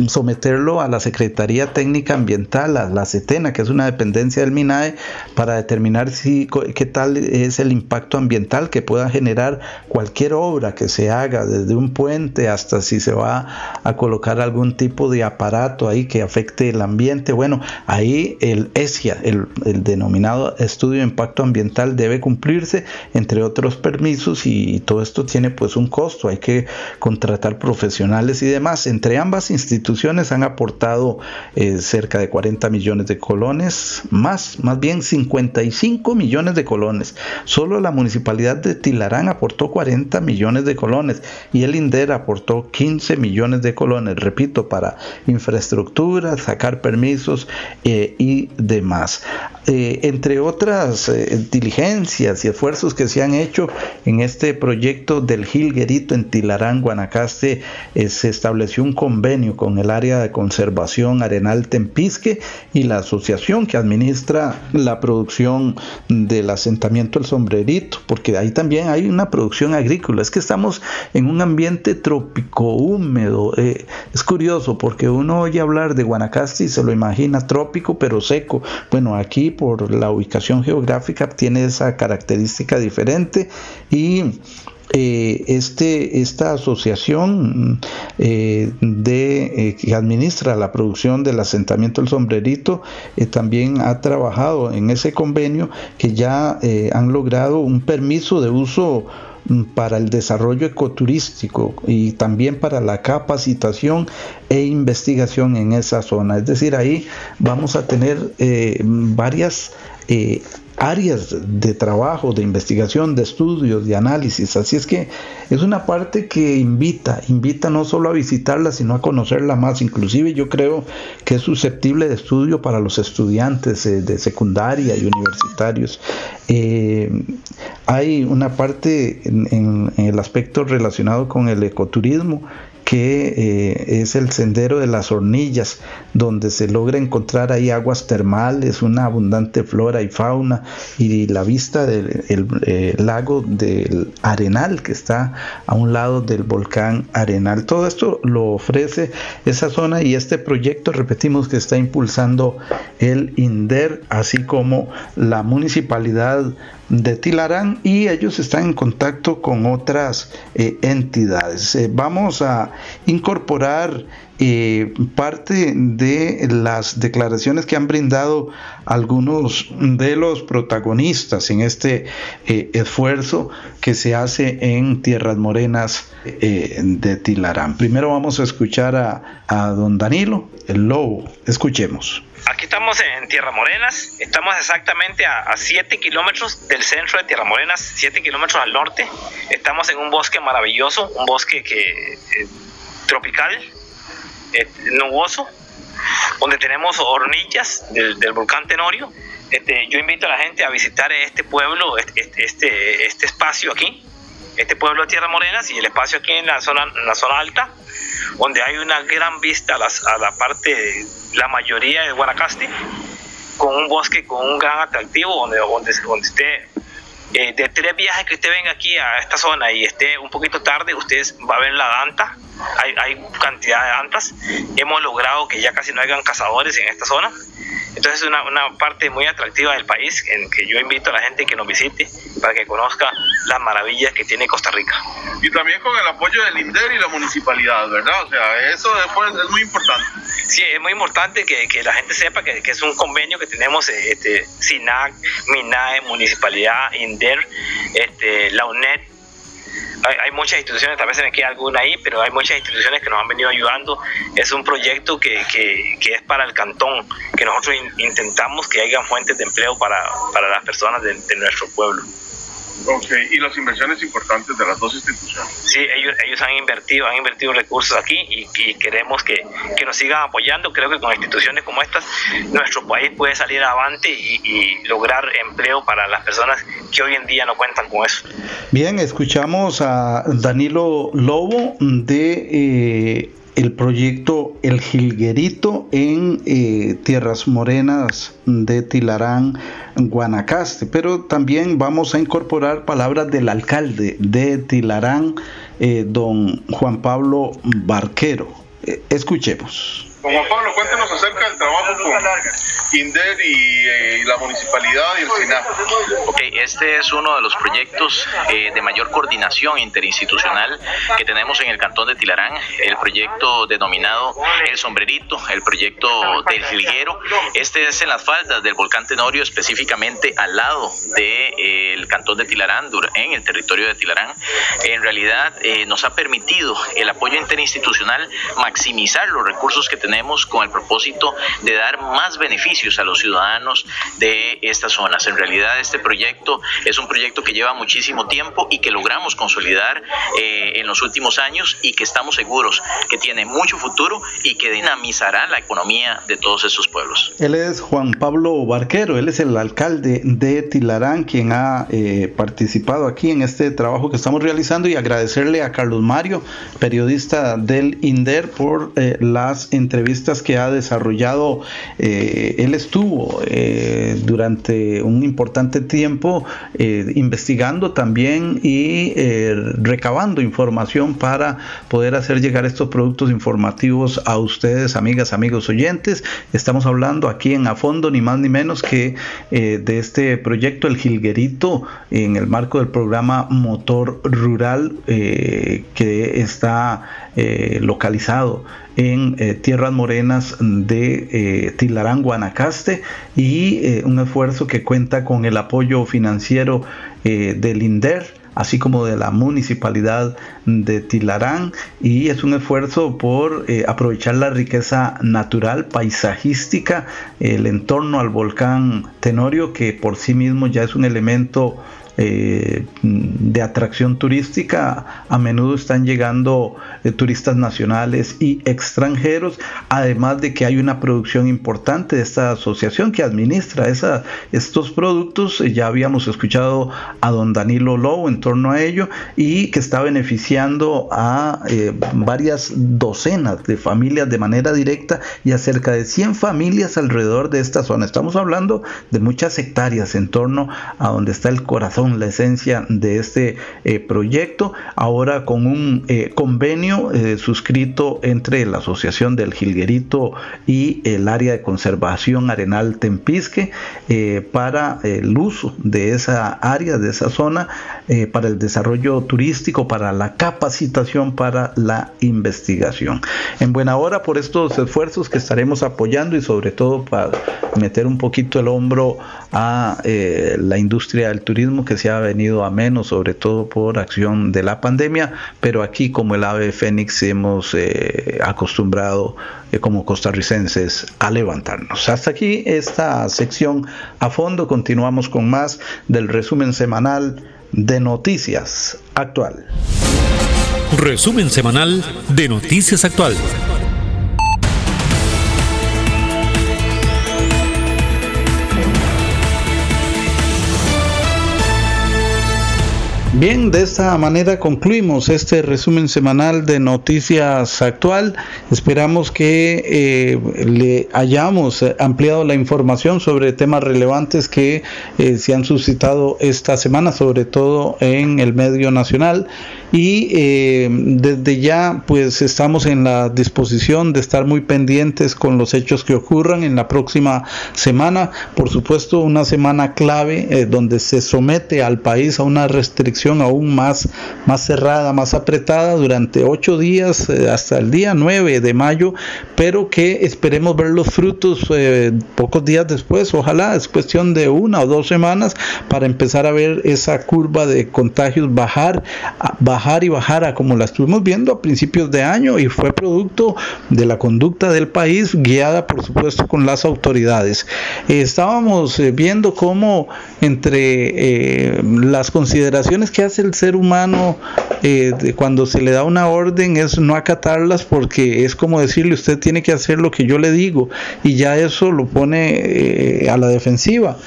someterlo a la Secretaría Técnica Ambiental, a la CETENA, que es una dependencia del MINAE, para determinar si, qué tal es el impacto ambiental que pueda generar cualquier obra que se haga, desde un puente hasta si se va a colocar algún tipo de aparato ahí que afecte el ambiente. Bueno, ahí el ESIA, el, el denominado Estudio de Impacto Ambiental, debe cumplirse, entre otros permisos, y, todo esto tiene pues un costo. Hay que contar tratar profesionales y demás. Entre ambas instituciones han aportado eh, cerca de 40 millones de colones, más, más bien 55 millones de colones. Solo la municipalidad de Tilarán aportó 40 millones de colones y el INDER aportó 15 millones de colones, repito, para infraestructura, sacar permisos eh, y demás. Eh, entre otras diligencias y esfuerzos que se han hecho en este proyecto del Gilguerito en Tilarán, Guanacaste, se estableció un convenio con el área de conservación Arenal Tempisque y la asociación que administra la producción del asentamiento El Sombrerito, porque ahí también hay una producción agrícola. Es que estamos en un ambiente trópico húmedo. Eh, es curioso porque uno oye hablar de Guanacaste y se lo imagina trópico pero seco. Bueno, aquí por la ubicación geográfica tiene esa característica diferente y eh, este, esta asociación eh, eh, que administra la producción del asentamiento El Sombrerito también ha trabajado en ese convenio que ya han logrado un permiso de uso mm, para el desarrollo ecoturístico y también para la capacitación e investigación en esa zona. Es decir, ahí vamos a tener varias áreas de trabajo, de investigación, de estudios, de análisis. Así es que es una parte que invita, invita no solo a visitarla, sino a conocerla más. Inclusive yo creo que es susceptible de estudio para los estudiantes eh, de secundaria y universitarios. Eh, hay una parte en el aspecto relacionado con el ecoturismo que eh, es el sendero de las hornillas, donde se logra encontrar ahí aguas termales, una abundante flora y fauna y la vista del eh, lago del Arenal, que está a un lado del volcán Arenal. Todo esto lo ofrece esa zona y este proyecto, repetimos, que está impulsando el INDER, así como la municipalidad de Tilarán y ellos están en contacto con otras eh, entidades. Eh, vamos a incorporar eh, parte de las declaraciones que han brindado algunos de los protagonistas en este esfuerzo que se hace en Tierras Morenas de Tilarán. Primero vamos a escuchar a, a don Danilo, el lobo. Escuchemos. Aquí estamos en Tierra Morenas, estamos exactamente a 7 kilómetros del centro de Tierra Morenas, 7 kilómetros al norte. Estamos en un bosque maravilloso, un bosque que, eh, tropical, eh, nuboso, donde tenemos hornillas del, volcán Tenorio. Este, yo invito a la gente a visitar este pueblo, este, este, este espacio aquí, este pueblo de Tierra Morenas y el espacio aquí en la zona, en la zona alta donde hay una gran vista a, la parte, la mayoría de Guanacaste, con un bosque con un gran atractivo, donde, donde, donde esté eh, de tres viajes que usted venga aquí a esta zona y esté un poquito tarde, usted va a ver la danta, hay, hay cantidad de dantas, hemos logrado que ya casi no hayan cazadores en esta zona, entonces es una, una, parte muy atractiva del país en que yo invito a la gente que nos visite para que conozca las maravillas que tiene Costa Rica. Y también con el apoyo del INDER y la municipalidad, ¿verdad? O sea, eso después es muy importante. Sí, es muy importante que, que la gente sepa que, que, es un convenio que tenemos este, SINAC, MINAE, Municipalidad, INDER, este, la UNED, hay, muchas instituciones, tal vez se me queda alguna ahí, pero hay muchas instituciones que nos han venido ayudando. Es un proyecto que, que, que es para el cantón, que nosotros intentamos que haya fuentes de empleo para, para las personas de nuestro pueblo. Ok, y las inversiones importantes de las dos instituciones. Sí, ellos, ellos han invertido, han invertido recursos aquí y, queremos que, que, nos sigan apoyando. Creo que con instituciones como estas, nuestro país puede salir adelante y, lograr empleo para las personas que hoy en día no cuentan con eso. Bien, escuchamos a Danilo Lobo de... Eh, el proyecto El Jilguerito en eh, Tierras Morenas de Tilarán, Guanacaste. Pero también vamos a incorporar palabras del alcalde de Tilarán, eh, don Juan Pablo Barquero. Eh, escuchemos. Juan Pablo, cuéntenos acerca del trabajo con INDER y, la municipalidad y el SINAP. Ok, este es uno de los proyectos eh, de mayor coordinación interinstitucional que tenemos en el cantón de Tilarán, el proyecto denominado El Sombrerito, el proyecto del Jilguero. Este es en las faldas del volcán Tenorio, específicamente al lado del eh, cantón de Tilarán, en el territorio de Tilarán. En realidad eh, nos ha permitido el apoyo interinstitucional maximizar los recursos que tenemos con el propósito de dar más beneficios a los ciudadanos de estas zonas. En realidad este proyecto es un proyecto que lleva muchísimo tiempo y que logramos consolidar eh, en los últimos años y que estamos seguros que tiene mucho futuro y que dinamizará la economía de todos estos pueblos. Él es Juan Pablo Barquero, él es el alcalde de Tilarán quien ha eh, participado aquí en este trabajo que estamos realizando y agradecerle a Carlos Mario, periodista del INDER, por eh, las entrevistas entrevistas que ha desarrollado, eh, él estuvo eh, durante un importante tiempo investigando también y recabando información para poder hacer llegar estos productos informativos a ustedes, amigas, amigos oyentes. Estamos hablando aquí en A Fondo, ni más ni menos que de este proyecto El Gilguerito en el marco del programa Motor Rural que está eh, localizado en eh, tierras morenas de eh, Tilarán, Guanacaste, y un esfuerzo que cuenta con el apoyo financiero del INDER así como de la municipalidad de Tilarán y es un esfuerzo por aprovechar la riqueza natural, paisajística, el entorno al volcán Tenorio que por sí mismo ya es un elemento eh, de atracción turística. A menudo están llegando eh, turistas nacionales y extranjeros, además de que hay una producción importante de esta asociación que administra esa, estos productos. Ya habíamos escuchado a don Danilo Lowe en torno a ello y que está beneficiando a eh, varias docenas de familias de manera directa y a cerca de 100 familias alrededor de esta zona. Estamos hablando de muchas hectáreas en torno a donde está el corazón la esencia de este eh, proyecto, ahora con un eh, convenio eh, suscrito entre la Asociación del Gilguerito y el área de conservación Arenal Tempisque para el uso de esa área, de esa zona, para el desarrollo turístico, para la capacitación, para la investigación. En buena hora por estos esfuerzos que estaremos apoyando y sobre todo para meter un poquito el hombro a la industria del turismo que se ha venido a menos, sobre todo por acción de la pandemia, pero aquí como el ave fénix hemos eh, acostumbrado eh, como costarricenses a levantarnos. Hasta aquí esta sección a fondo, continuamos con más del resumen semanal de Noticias Actual. Resumen semanal de Noticias Actual. Bien, de esta manera concluimos este resumen semanal de Noticias Actual. Esperamos que eh, le hayamos ampliado la información sobre temas relevantes que eh, se han suscitado esta semana, sobre todo en el medio nacional y eh, desde ya pues estamos en la disposición de estar muy pendientes con los hechos que ocurran en la próxima semana. Por supuesto una semana clave eh, donde se somete al país a una restricción aún más más cerrada más apretada durante ocho días eh, hasta el día 9 de mayo pero que esperemos ver los frutos pocos días después. Ojalá es cuestión de una o dos semanas para empezar a ver esa curva de contagios bajar bajar y bajar como la estuvimos viendo a principios de año y fue producto de la conducta del país guiada por supuesto con las autoridades. estábamos eh, viendo cómo entre eh, las consideraciones que hace el ser humano eh, cuando se le da una orden es no acatarlas porque es como decirle usted tiene que hacer lo que yo le digo y ya eso lo pone a la defensiva.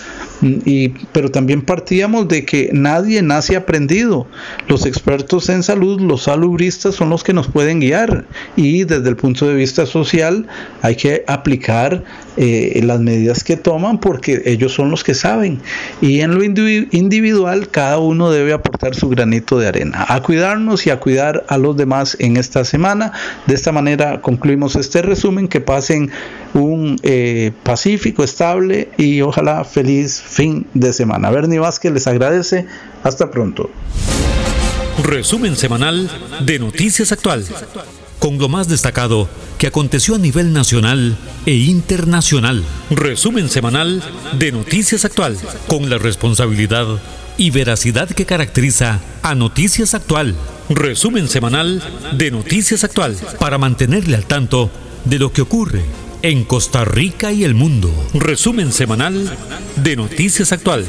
Y, pero también partíamos de que nadie nace aprendido. Los expertos en salud, los salubristas, son los que nos pueden guiar. Y desde el punto de vista social hay que aplicar eh, las medidas que toman porque ellos son los que saben. Y en lo individual, cada uno debe aportar su granito de arena. A cuidarnos y a cuidar a los demás en esta semana. De esta manera concluimos este resumen. Que pasen un eh, pacífico, estable y ojalá feliz fin de semana. Bernie Vázquez les agradece. Hasta pronto. Resumen semanal de Noticias Actual. Con lo más destacado que aconteció a nivel nacional e internacional. Resumen semanal de Noticias Actual. Con la responsabilidad y veracidad que caracteriza a Noticias Actual. Resumen semanal de Noticias Actual. Para mantenerle al tanto de lo que ocurre en Costa Rica y el mundo. Resumen semanal de Noticias Actual.